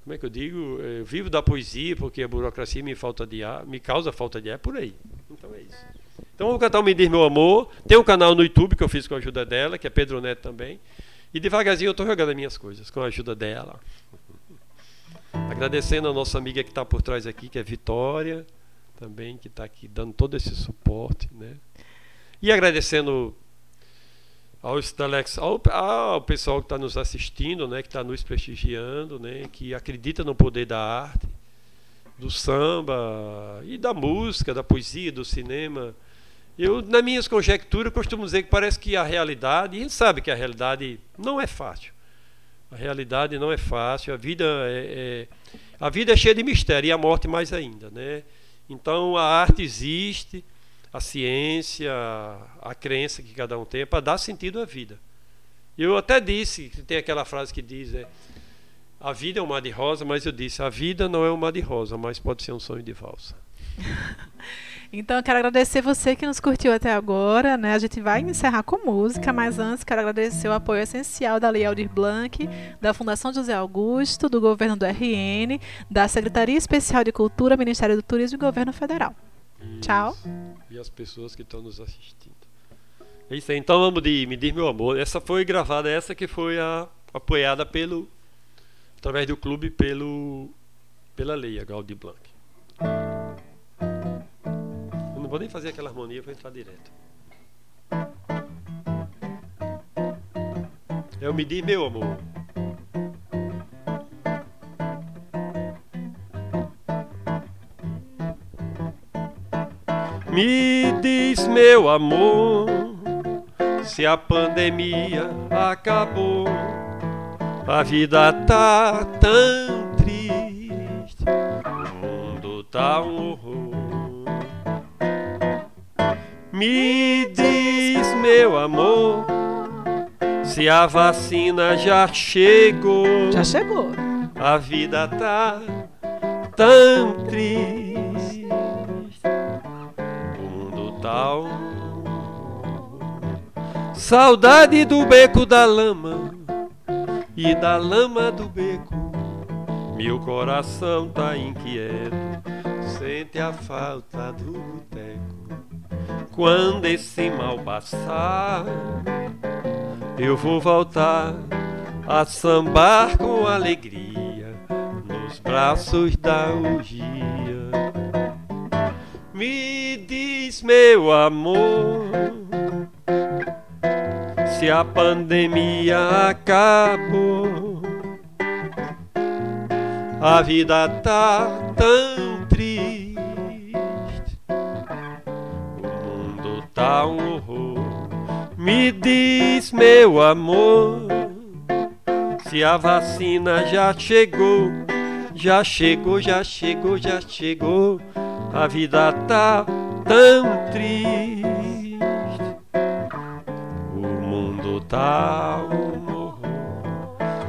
Como é que eu digo? Eu vivo da poesia porque a burocracia me falta de ar, me causa falta de ar, é por aí. Então é isso. Então vou cantar o Me Diz Meu Amor. Tem um canal no YouTube que eu fiz com a ajuda dela, que é Pedro Neto também. E devagarzinho eu estou jogando as minhas coisas com a ajuda dela. Agradecendo a nossa amiga que está por trás aqui, que é Vitória, também, que está aqui dando todo esse suporte. Né? E agradecendo ao Stalex, ao, ao pessoal que está nos assistindo, né, que está nos prestigiando, né, que acredita no poder da arte, do samba e da música, da poesia, do cinema eu, nas minhas conjecturas, costumo dizer que parece que a realidade, e a gente sabe que a realidade não é fácil. A realidade não é fácil, a vida é, é, a vida é cheia de mistério e a morte mais ainda, né? Então a arte existe, a ciência, a crença que cada um tem é para dar sentido à vida. Eu até disse, tem aquela frase que diz, é, a vida é um mar de rosa, mas eu disse, a vida não é um mar de rosa, mas pode ser um sonho de valsa. Então, eu quero agradecer você que nos curtiu até agora. Né? A gente vai encerrar com música, mas antes quero agradecer o apoio essencial da Lei Aldir Blanc, da Fundação José Augusto, do Governo do RN, da Secretaria Especial de Cultura, Ministério do Turismo e Governo Federal. Isso. Tchau. E as pessoas que estão nos assistindo. É isso aí. Então vamos de Me Diz Meu Amor. Essa foi gravada, essa que foi a, apoiada pelo através do clube pelo pela lei, a Gaudi Blanc não vou nem fazer aquela harmonia, vou entrar direto. Eu me diz, meu amor. Me diz, meu amor, se a pandemia acabou, a vida tá tão triste, o mundo tá um horror. Me diz, meu amor, se a vacina já chegou. Já chegou. A vida tá tão triste. O mundo tá um... Saudade do beco da lama e da lama do beco. Meu coração tá inquieto, sente a falta do boteco. Quando esse mal passar, eu vou voltar a sambar com alegria nos braços da orgia. Me diz, meu amor, se a pandemia acabou, a vida tá tão tá um horror. Me diz, meu amor, se a vacina já chegou, já chegou, já chegou, já chegou. A vida tá tão triste. O mundo tá um horror.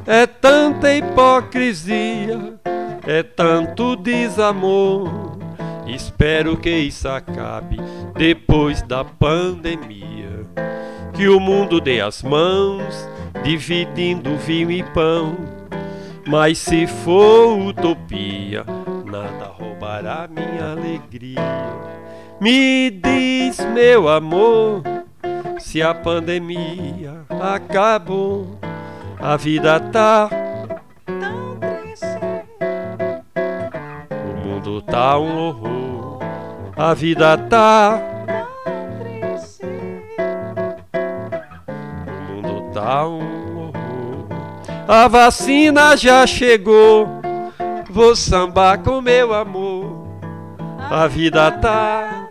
É tanta hipocrisia, é tanto desamor. Espero que isso acabe depois da pandemia. Que o mundo dê as mãos, dividindo vinho e pão. Mas se for utopia, nada roubará minha alegria. Me diz, meu amor, se a pandemia acabou, a vida tá Tão triste. O mundo tá um horror, a vida tá. Triste. O mundo tá um horror. A vacina já chegou, vou sambar com meu amor. A vida tá.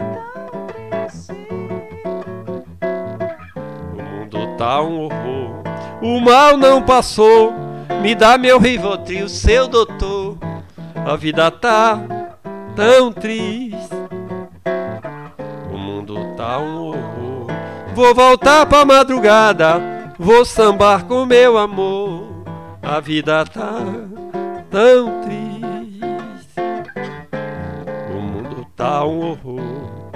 triste. O mundo tá um horror. O mal não passou, me dá meu Rivotril, seu doutor. A vida tá tão triste. Vou voltar pra madrugada, vou sambar com meu amor. A vida tá tão triste. O mundo tá um horror.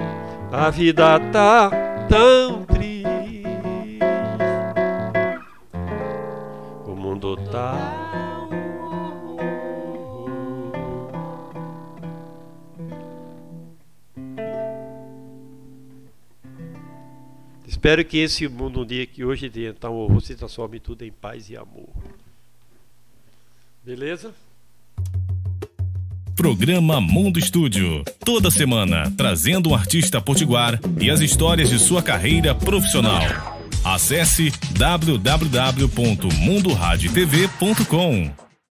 A vida tá tão triste. O mundo tá Espero que esse mundo, um dia que hoje horror, se transforme tudo em paz e amor. Beleza? Programa Mundo Estúdio. Toda semana, trazendo um artista potiguar e as histórias de sua carreira profissional. Acesse www.mundoradiotv.com.